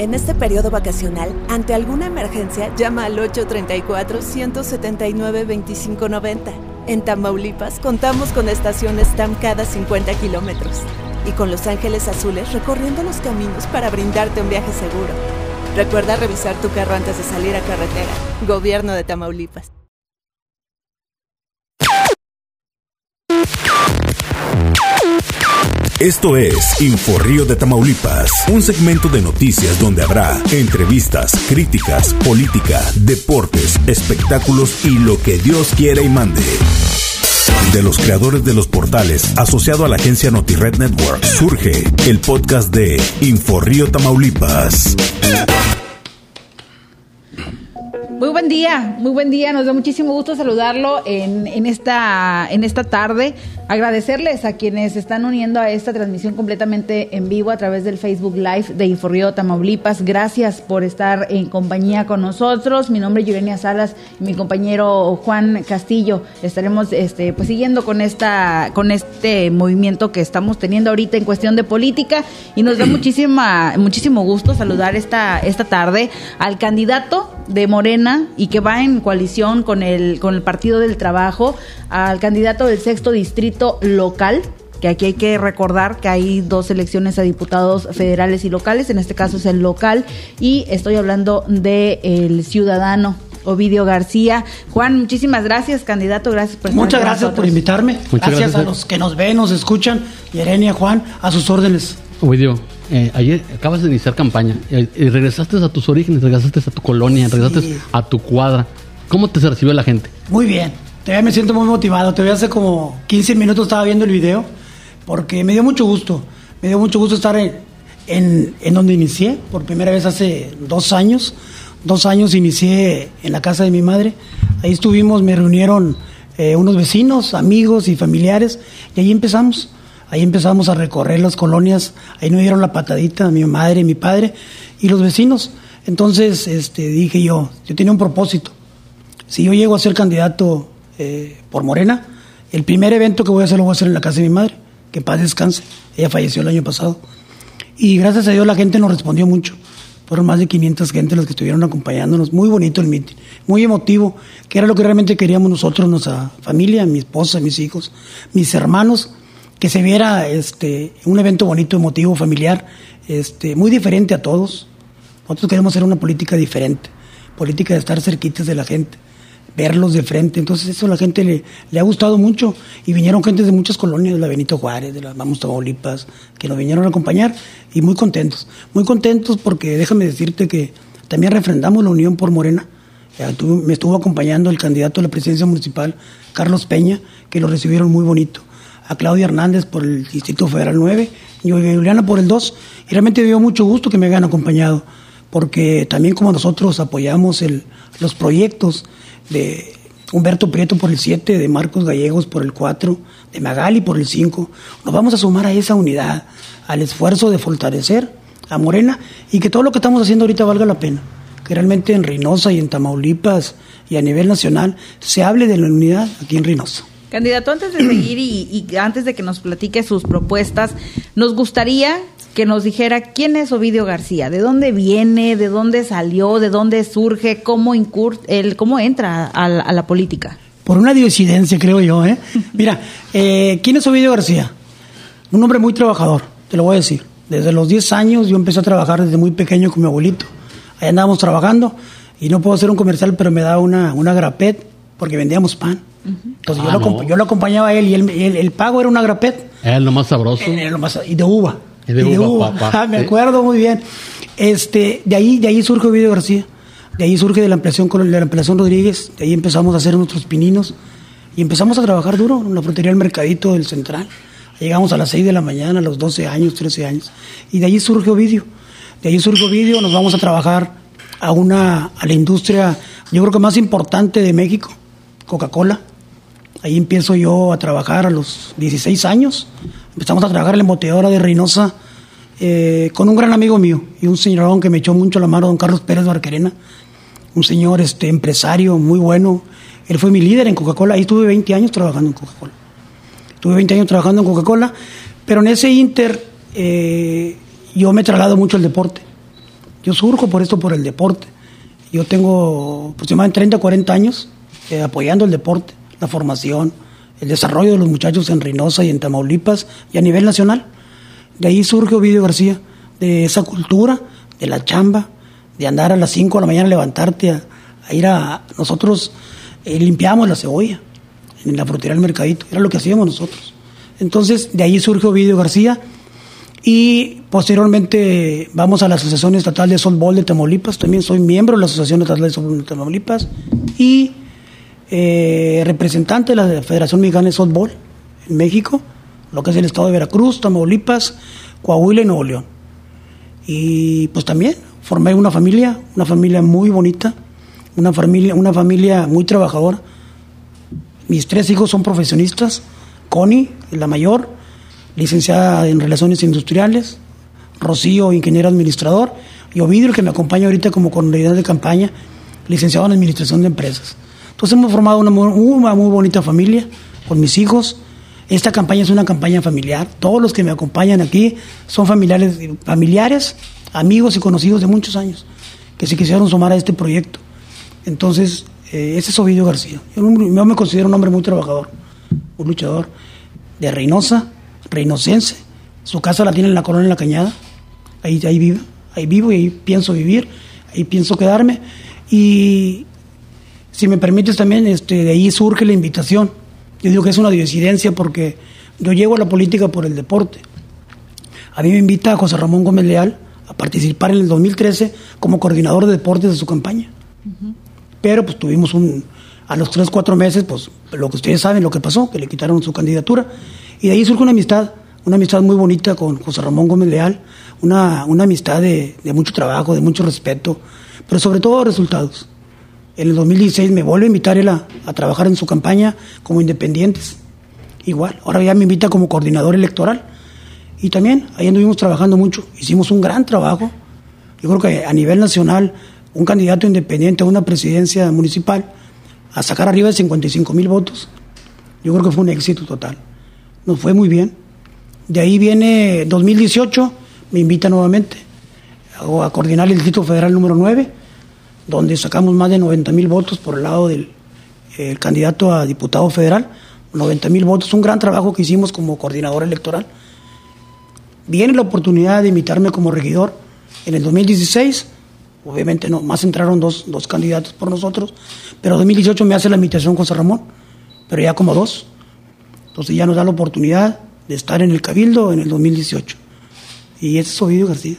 En este periodo vacacional, ante alguna emergencia, llama al 834-179-2590. En Tamaulipas, contamos con estaciones TAM cada 50 kilómetros y con Los Ángeles Azules recorriendo los caminos para brindarte un viaje seguro. Recuerda revisar tu carro antes de salir a carretera. Gobierno de Tamaulipas. Esto es Inforrío de Tamaulipas, un segmento de noticias donde habrá entrevistas, críticas, política, deportes, espectáculos y lo que Dios quiera y mande. De los creadores de los portales asociado a la agencia NotiRed Network, surge el podcast de Inforrío Tamaulipas. Muy buen día, muy buen día. Nos da muchísimo gusto saludarlo en, en, esta, en esta tarde. Agradecerles a quienes están uniendo a esta transmisión completamente en vivo a través del Facebook Live de Inforrío Tamaulipas. Gracias por estar en compañía con nosotros. Mi nombre es Yurenia Salas y mi compañero Juan Castillo. Estaremos este, pues, siguiendo con, esta, con este movimiento que estamos teniendo ahorita en cuestión de política y nos da muchísima, muchísimo gusto saludar esta, esta tarde al candidato de Morena y que va en coalición con el, con el Partido del Trabajo, al candidato del sexto distrito local, que aquí hay que recordar que hay dos elecciones a diputados federales y locales, en este caso es el local, y estoy hablando del el ciudadano Ovidio García. Juan, muchísimas gracias, candidato, gracias por Muchas gracias por invitarme. Muchas gracias, a los que nos ven, nos escuchan. Yerenia, Juan, a sus órdenes. Ovidio, eh, ayer acabas de iniciar campaña y eh, regresaste a tus orígenes, regresaste a tu colonia, regresaste a tu cuadra. ¿Cómo te recibió la gente? Muy bien, todavía me siento muy motivado. Todavía hace como 15 minutos estaba viendo el video porque me dio mucho gusto. Me dio mucho gusto estar en, en, donde inicié por primera vez hace dos años. Dos años inicié en la casa de mi madre. Ahí estuvimos, me reunieron eh, unos vecinos, amigos y familiares y ahí empezamos Ahí empezamos a recorrer las colonias, ahí nos dieron la patadita mi madre mi padre y los vecinos. Entonces este, dije yo, yo tenía un propósito. Si yo llego a ser candidato eh, por Morena, el primer evento que voy a hacer lo voy a hacer en la casa de mi madre, que paz descanse. Ella falleció el año pasado. Y gracias a Dios la gente nos respondió mucho. Fueron más de 500 gente los que estuvieron acompañándonos. Muy bonito el meeting, muy emotivo, que era lo que realmente queríamos nosotros, nuestra familia, mi esposa, mis hijos, mis hermanos que se viera este, un evento bonito, emotivo, familiar, este, muy diferente a todos. Nosotros queremos hacer una política diferente, política de estar cerquitas de la gente, verlos de frente. Entonces eso a la gente le, le ha gustado mucho y vinieron gente de muchas colonias, de la Benito Juárez, de la Vamos Tamaulipas, que nos vinieron a acompañar y muy contentos. Muy contentos porque déjame decirte que también refrendamos la unión por Morena. Me estuvo acompañando el candidato a la presidencia municipal, Carlos Peña, que lo recibieron muy bonito a Claudia Hernández por el Distrito Federal 9 y a Juliana por el 2. Y realmente me dio mucho gusto que me hayan acompañado, porque también como nosotros apoyamos el, los proyectos de Humberto Prieto por el 7, de Marcos Gallegos por el 4, de Magali por el 5, nos vamos a sumar a esa unidad, al esfuerzo de fortalecer a Morena y que todo lo que estamos haciendo ahorita valga la pena. Que realmente en Reynosa y en Tamaulipas y a nivel nacional se hable de la unidad aquí en Reynosa. Candidato, antes de seguir y, antes de que nos platique sus propuestas, nos gustaría que nos dijera quién es Ovidio García, de dónde viene, de dónde salió, de dónde surge, cómo, el, cómo entra a, la política. Por una disidencia, creo yo. ¿eh? Mira, eh, ¿quién es Ovidio García? Un hombre muy trabajador, te lo voy a decir. Desde los 10 años yo empecé a trabajar desde muy pequeño con mi abuelito. Ahí andábamos trabajando y no puedo hacer un comercial, pero me daba una, una grapet porque vendíamos pan. Entonces yo, ah, lo, yo, lo, acompañaba a él y el, pago era una grapet. Era lo más sabroso. y de uva. Y de, uva, ah, me acuerdo muy bien. Este, de ahí, de ahí surge Ovidio García. De ahí surge de la ampliación con la ampliación Rodríguez. De ahí empezamos a hacer nuestros pininos. Y empezamos a trabajar duro en la frutería del Mercadito del Central. Llegamos a las 6 de la mañana, a los 12 años, 13 años. Y de ahí surge Ovidio. De ahí surge Ovidio, nos vamos a trabajar a una a la industria, yo creo que más importante de México, Coca-Cola. Ahí empiezo yo a trabajar a los 16 años. Empezamos a trabajar en la embotelladora de Reynosa eh, con un gran amigo mío y un señorón que me echó mucho la mano, don Carlos Pérez Barquerena. Un señor este, empresario muy bueno. Él fue mi líder en Coca-Cola. Ahí estuve 20 años trabajando en Coca-Cola. Tuve 20 años trabajando en Coca-Cola, pero en ese inter eh, yo me traslado mucho al deporte. Yo surjo por esto, por el deporte. Yo tengo aproximadamente 30, 40 años eh, apoyando el deporte, la formación, el desarrollo de los muchachos en Reynosa y en Tamaulipas y a nivel nacional. De ahí surge Ovidio García, de esa cultura, de la chamba, de andar a las 5 de la mañana, levantarte a, ir a... Nosotros eh, limpiamos la cebolla en la frutería del mercadito, era lo que hacíamos nosotros. Entonces, de ahí surge Ovidio García y posteriormente vamos a la Asociación Estatal de Softball de Tamaulipas, también soy miembro de la Asociación Estatal de Softball de Tamaulipas y eh, representante de la Federación Mexicana de Softball en México, lo que es el estado de Veracruz, Tamaulipas, Coahuila y Nuevo León. Y pues también formé una familia, una familia muy bonita, una familia, una familia muy trabajadora. Mis tres hijos son profesionistas, Connie, la mayor, licenciada en Relaciones Industriales, Rocío, ingeniero administrador, y Ovidio, que me acompaña ahorita como coordinador de campaña, licenciado en Administración de Empresas. Entonces hemos formado una una muy bonita familia con mis hijos. Esta campaña es una campaña familiar. Todos los que me acompañan aquí son familiares, familiares, amigos y conocidos de muchos años que se quisieron sumar a este proyecto. Entonces, eh, ese es Ovidio García. Yo, me considero un hombre muy trabajador, un luchador de Reynosa, reinocense. Su casa la tiene en la Corona de la Cañada. Ahí, ahí vivo, ahí vivo y ahí pienso vivir, ahí pienso quedarme. Y si me permites también, este, de ahí surge la invitación. Yo digo que es una disidencia porque yo llego a la política por el deporte. A mí me invita José Ramón Gómez Leal a participar en el 2013 como coordinador de deportes de su campaña. Pero pues tuvimos un, a los tres, cuatro meses, pues lo que ustedes saben, lo que pasó, que le quitaron su candidatura. Y de ahí surge una amistad, una amistad muy bonita con José Ramón Gómez Leal, una, una amistad de, de mucho trabajo, de mucho respeto, pero sobre todo resultados. En el 2016 me vuelve a invitar él a, trabajar en su campaña como independientes. Igual, ahora ya me invita como coordinador electoral. Y también ahí anduvimos trabajando mucho. Hicimos un gran trabajo. Yo creo que a nivel nacional, un candidato independiente a una presidencia municipal, a sacar arriba de 55 mil votos, yo creo que fue un éxito total. Nos fue muy bien. De ahí viene 2018, me invita nuevamente a coordinar el Distrito Federal número 9 donde sacamos más de 90 mil votos por el lado del candidato a diputado federal, 90 mil votos, un gran trabajo que hicimos como coordinador electoral. Viene la oportunidad de invitarme como regidor en el 2016, obviamente no, más entraron dos, dos candidatos por nosotros, pero en 2018 me hace la invitación José Ramón, pero ya como dos. Entonces ya nos da la oportunidad de estar en el Cabildo en el 2018. Y ese es Ovidio García.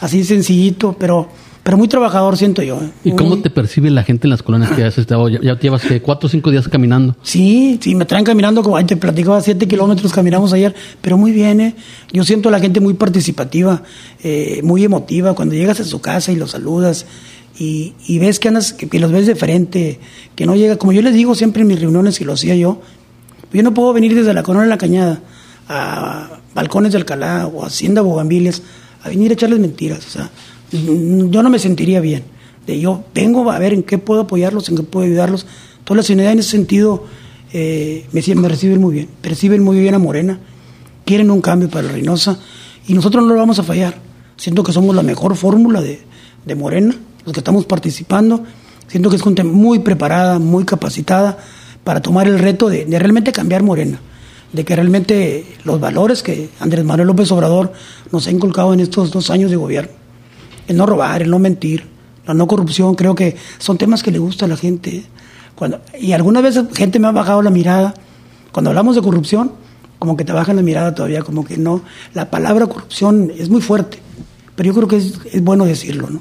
Así sencillito, pero pero muy trabajador siento yo. ¿eh? ¿Y cómo te percibe la gente en las colonias que has estado? Ya, ya llevas cuatro o cinco días caminando. Sí, sí, me traen caminando, como te platicaba, siete kilómetros caminamos ayer, pero muy bien, ¿eh? Yo siento a la gente muy participativa, eh, muy emotiva, cuando llegas a su casa y los saludas y, y ves que andas, que, los ves de frente, que no llega, como yo les digo siempre en mis reuniones y lo hacía yo, yo no puedo venir desde la Corona de la Cañada a Balcones de Alcalá o Hacienda Bogambiles a venir a echarles mentiras, o sea yo no me sentiría bien. De yo vengo a ver en qué puedo apoyarlos, en qué puedo ayudarlos. Toda la ciudadanía en ese sentido eh, me, me, reciben muy bien, perciben muy bien a Morena, quieren un cambio para Reynosa y nosotros no lo vamos a fallar. Siento que somos la mejor fórmula de, Morena, los que estamos participando. Siento que es gente muy preparada, muy capacitada para tomar el reto de realmente cambiar Morena de que realmente los valores que Andrés Manuel López Obrador nos ha inculcado en estos dos años de gobierno el no robar, el no mentir, la no corrupción, creo que son temas que le gusta a la gente. Cuando, y algunas veces gente me ha bajado la mirada. Cuando hablamos de corrupción, como que te bajan la mirada todavía, como que no. La palabra corrupción es muy fuerte, pero yo creo que es, es bueno decirlo, ¿no?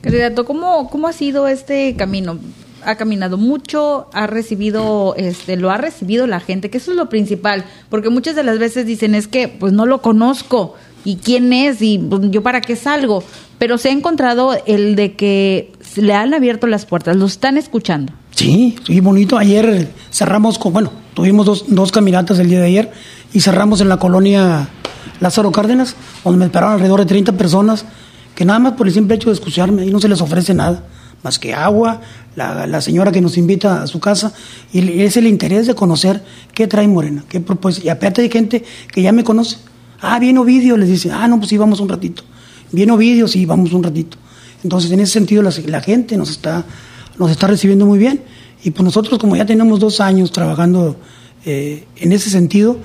Candidato, ¿cómo, ¿cómo ha sido este camino? Ha caminado mucho, ha recibido, este, lo ha recibido la gente, que eso es lo principal, porque muchas de las veces dicen es que pues no lo conozco y quién es y pues, yo para qué salgo, pero se ha encontrado el de que le han abierto las puertas, lo están escuchando. Sí, sí, bonito. Ayer cerramos con, bueno, tuvimos dos, dos caminatas el día de ayer y cerramos en la colonia Lázaro Cárdenas, donde me esperaron alrededor de 30 personas que nada más por el simple hecho de escucharme, y no se les ofrece nada, más que agua, la, la señora que nos invita a su casa, y es el interés de conocer qué trae Morena, qué propuesta. Y aparte hay gente que ya me conoce. Ah, viene Ovidio, les dice, ah, no, pues sí, vamos un ratito. Viene Ovidio, sí, vamos un ratito. Entonces, en ese sentido, la, la gente nos está, nos está recibiendo muy bien. Y pues nosotros, como ya tenemos dos años trabajando eh, en ese sentido,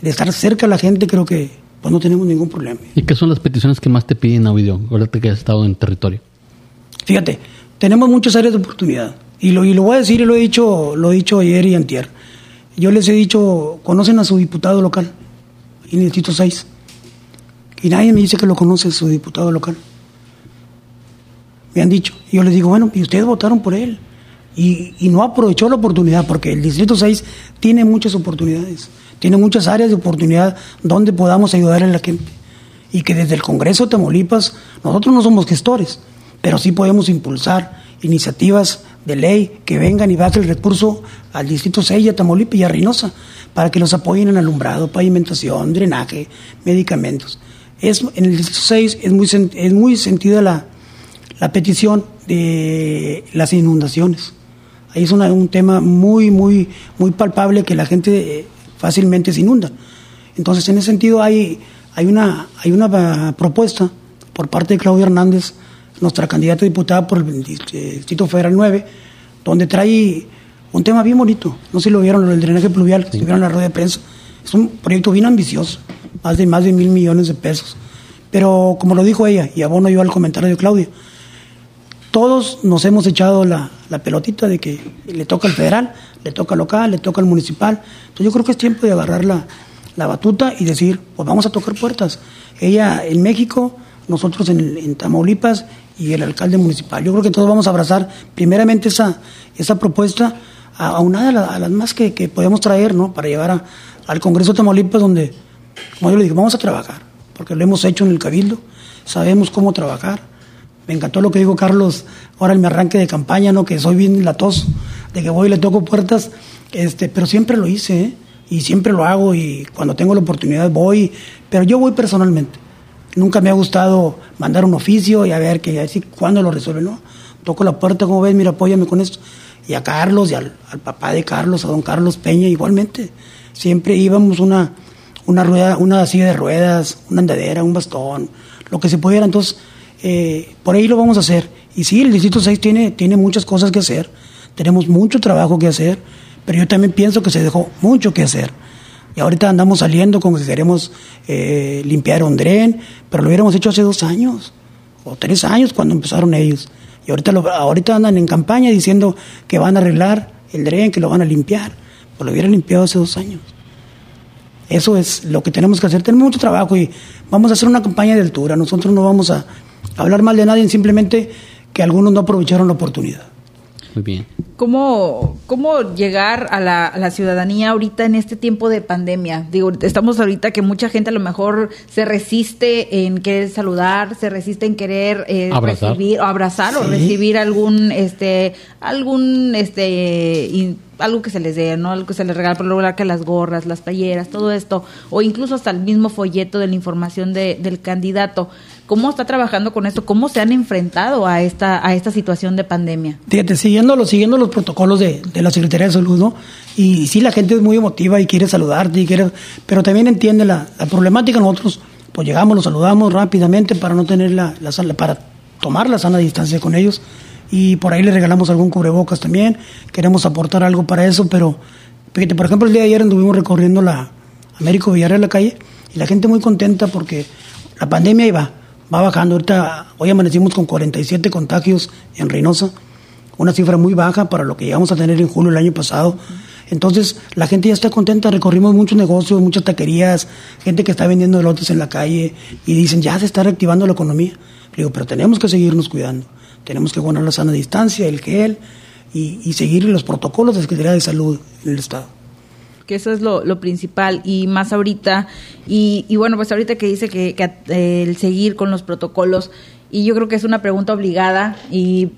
de estar cerca de la gente, creo que pues no tenemos ningún problema. ¿Y qué son las peticiones que más te piden, Ovidio, ahora que has estado en territorio? Fíjate, tenemos muchas áreas de oportunidad. Y lo, y lo voy a decir, y lo he dicho, lo he dicho ayer y antier. Yo les he dicho, ¿conocen a su diputado local? El Distrito 6. Y nadie me dice que lo conoce su diputado local. Me han dicho. Y yo les digo, bueno, y ustedes votaron por él. Y, y no aprovechó la oportunidad, porque el Distrito 6 tiene muchas oportunidades. Tiene muchas áreas de oportunidad donde podamos ayudar a la gente. Y que desde el Congreso de Tamaulipas, nosotros no somos gestores, pero sí podemos impulsar iniciativas de ley que vengan y bajen el recurso al Distrito 6, a Tamaulipas y a Reynosa, para que los apoyen en alumbrado, pavimentación, drenaje, medicamentos. Es, en el Distrito 6 es muy, es muy sentida la, la petición de las inundaciones. Ahí es una, un tema muy, muy, muy palpable que la gente eh, fácilmente se inunda. Entonces, en ese sentido, hay, hay, una, hay una propuesta por parte de Claudia Hernández, nuestra candidata a diputada por el Distrito Federal 9, donde trae un tema bien bonito. No sé si lo vieron, lo del drenaje pluvial, que estuvieron en la rueda de prensa. Es un proyecto bien ambicioso, más de, más de mil millones de pesos. Pero, como lo dijo ella, y abono yo al comentario de Claudia, todos nos hemos echado la, la, pelotita de que le toca al federal, le toca al local, le toca al municipal. Entonces yo creo que es tiempo de agarrar la, la batuta y decir, pues vamos a tocar puertas. Ella en México, nosotros en, Tamaulipas y el alcalde municipal. Yo creo que todos vamos a abrazar primeramente esa, esa propuesta a, a una de a las más que, que, podemos traer, ¿no? Para llevar a, al Congreso de Tamaulipas donde, como yo le digo, vamos a trabajar, porque lo hemos hecho en el Cabildo, sabemos cómo trabajar me encantó lo que dijo Carlos ahora en mi arranque de campaña, ¿no? Que soy bien latoso, de que voy y le toco puertas, este, pero siempre lo hice, ¿eh? Y siempre lo hago y cuando tengo la oportunidad voy, pero yo voy personalmente. Nunca me ha gustado mandar un oficio y a ver que así cuándo lo resuelve, ¿no? Toco la puerta, como ves, mira, apóyame con esto. Y a Carlos y al, al papá de Carlos, a don Carlos Peña, igualmente. Siempre íbamos una, una rueda, una silla de ruedas, una andadera, un bastón, lo que se pudiera. Entonces, eh, por ahí lo vamos a hacer. Y sí, el Distrito 6 tiene, tiene muchas cosas que hacer, tenemos mucho trabajo que hacer, pero yo también pienso que se dejó mucho que hacer. Y ahorita andamos saliendo con que queremos eh, limpiar un dren, pero lo hubiéramos hecho hace dos años, o tres años cuando empezaron ellos. Y ahorita, lo, ahorita andan en campaña diciendo que van a arreglar el dren, que lo van a limpiar. Pues lo hubieran limpiado hace dos años. Eso es lo que tenemos que hacer. Tenemos mucho trabajo y vamos a hacer una campaña de altura. Nosotros no vamos a, hablar mal de nadie, simplemente que algunos no aprovecharon la oportunidad. Muy bien. ¿Cómo, cómo llegar a la, a la, ciudadanía ahorita en este tiempo de pandemia? Digo, estamos ahorita que mucha gente a lo mejor se resiste en querer saludar, se resiste en querer eh, abrazar. recibir, o abrazar sí. o recibir algún, este, algún, este, in, algo que se les dé, ¿no? Algo que se les regala, por lo que las gorras, las playeras, todo esto, o incluso hasta el mismo folleto de la información de, del candidato. ¿Cómo está trabajando con esto? ¿Cómo se han enfrentado a esta, a esta situación de pandemia? Fíjate, siguiendo los protocolos de, de la Secretaría de Salud, ¿no? Y, sí, la gente es muy emotiva y quiere saludarte, y quiere, pero también entiende la, la problemática. Nosotros, pues llegamos, los saludamos rápidamente para no tener la, la, para tomar la sana distancia con ellos y por ahí le regalamos algún cubrebocas también. Queremos aportar algo para eso, pero fíjate, por ejemplo, el día de ayer anduvimos recorriendo la Américo Villarreal la calle y la gente muy contenta porque la pandemia iba, va bajando. Ahorita, hoy amanecimos con 47 contagios en Reynosa, una cifra muy baja para lo que llegamos a tener en julio del año pasado. Entonces, la gente ya está contenta, recorrimos muchos negocios, muchas taquerías, gente que está vendiendo elotes en la calle y dicen, ya se está reactivando la economía. Le digo, pero tenemos que seguirnos cuidando tenemos que guardar la sana distancia, el gel y, y seguir los protocolos de Secretaría de Salud en el Estado. Que eso es lo, lo principal y más ahorita, y, y, bueno, pues ahorita que dice que, que eh, el seguir con los protocolos, y yo creo que es una pregunta obligada y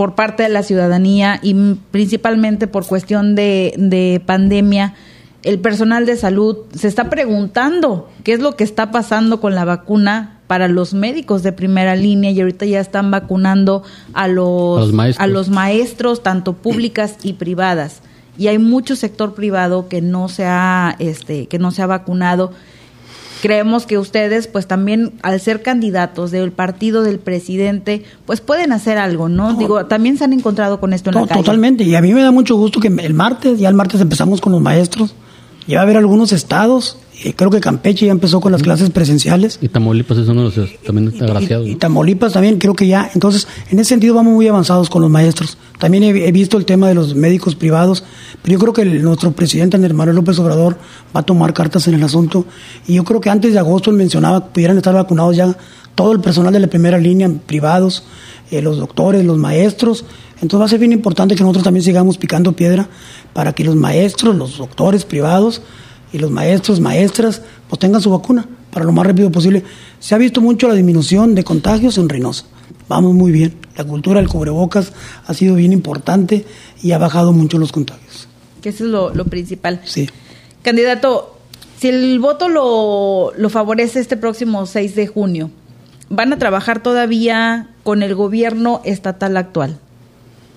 por parte de la ciudadanía y principalmente por cuestión de, de pandemia, el personal de salud se está preguntando qué es lo que está pasando con la vacuna para los médicos de primera línea y ahorita ya están vacunando a los, a los, maestros. a los maestros, tanto públicas y privadas. Y hay mucho sector privado que no se ha, este, que no se ha vacunado. Creemos que ustedes, pues también al ser candidatos del partido del presidente, pues pueden hacer algo, ¿no? Digo, también se han encontrado con esto en la calle. Totalmente, y a mí me da mucho gusto que el martes, ya el martes empezamos con los maestros, ya va a haber algunos estados creo que Campeche ya empezó con las clases presenciales. Y Tamaulipas es uno de los también agraciados. Y, Tamaulipas también, creo que ya. Entonces, en ese sentido vamos muy avanzados con los maestros. También he, visto el tema de los médicos privados, pero yo creo que nuestro presidente, Andrés Manuel López Obrador, va a tomar cartas en el asunto. Y yo creo que antes de agosto él mencionaba que pudieran estar vacunados ya todo el personal de la primera línea, privados, eh, los doctores, los maestros. Entonces va a ser bien importante que nosotros también sigamos picando piedra para que los maestros, los doctores privados, y los maestros, maestras, pues tengan su vacuna para lo más rápido posible. Se ha visto mucho la disminución de contagios en Reynosa. Vamos muy bien. La cultura del cubrebocas ha sido bien importante y ha bajado mucho los contagios. Que eso es lo, lo principal. Sí. Candidato, si el voto lo, lo favorece este próximo 6 de junio, ¿van a trabajar todavía con el gobierno estatal actual?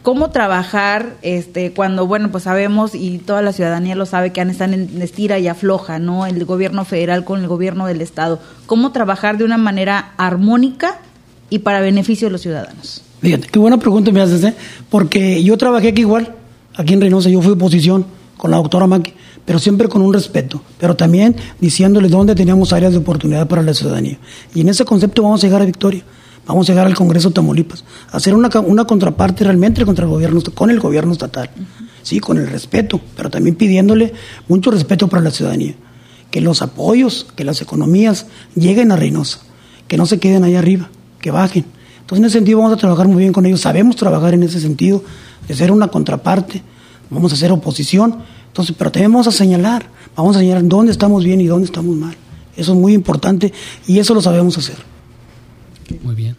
cómo trabajar este cuando bueno pues sabemos y toda la ciudadanía lo sabe que están en estira y afloja no el gobierno federal con el gobierno del estado cómo trabajar de una manera armónica y para beneficio de los ciudadanos fíjate qué buena pregunta me haces ¿eh? porque yo trabajé aquí igual aquí en Reynosa yo fui oposición con la doctora Maki pero siempre con un respeto, pero también diciéndole dónde teníamos áreas de oportunidad para la ciudadanía. Y en ese concepto vamos a llegar a victoria vamos a llegar al Congreso de Tamaulipas, a hacer una, una contraparte realmente contra el gobierno, con el gobierno estatal, sí, con el respeto, pero también pidiéndole mucho respeto para la ciudadanía, que los apoyos, que las economías lleguen a Reynosa, que no se queden ahí arriba, que bajen. Entonces en ese sentido vamos a trabajar muy bien con ellos, sabemos trabajar en ese sentido, de ser una contraparte, vamos a hacer oposición, entonces, pero también vamos a señalar, vamos a señalar dónde estamos bien y dónde estamos mal. Eso es muy importante y eso lo sabemos hacer. Muy bien.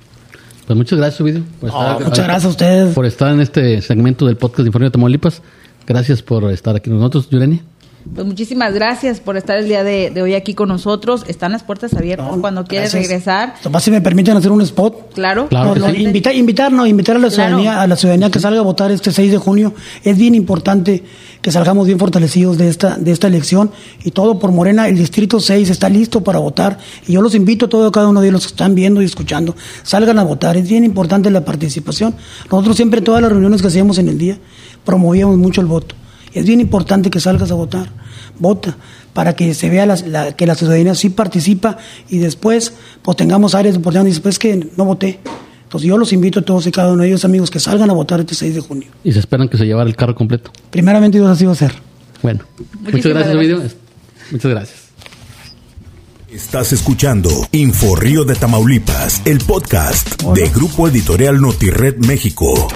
Pues muchas gracias, Subido. muchas gracias a ustedes. Por estar en este segmento del podcast de Informe de Tamaulipas. Gracias por estar aquí con nosotros, Yurenia. Pues muchísimas gracias por estar el día de, hoy aquí con nosotros. Están las puertas abiertas cuando quieres regresar. Tomás, si me permiten hacer un spot. Claro. claro invitar, invitar, no, invitar a la ciudadanía, a la ciudadanía que salga a votar este 6 de junio. Es bien importante que salgamos bien fortalecidos de esta, de esta elección y todo por Morena. El distrito 6 está listo para votar y yo los invito a todos cada uno de los que están viendo y escuchando, salgan a votar. Es bien importante la participación. Nosotros siempre en todas las reuniones que hacíamos en el día promovíamos mucho el voto. Es bien importante que salgas a votar. Vota para que se vea que la ciudadanía sí participa y después pues tengamos áreas de oportunidad y después que no voté. Entonces yo los invito a todos y cada uno de ellos, amigos, que salgan a votar este 6 de junio. ¿Y se esperan que se llevara el carro completo? Primeramente Dios así va a ser. Bueno, muchas gracias, gracias. Muchas gracias. Estás escuchando Info Río de Tamaulipas, el podcast de Grupo Editorial Notired México.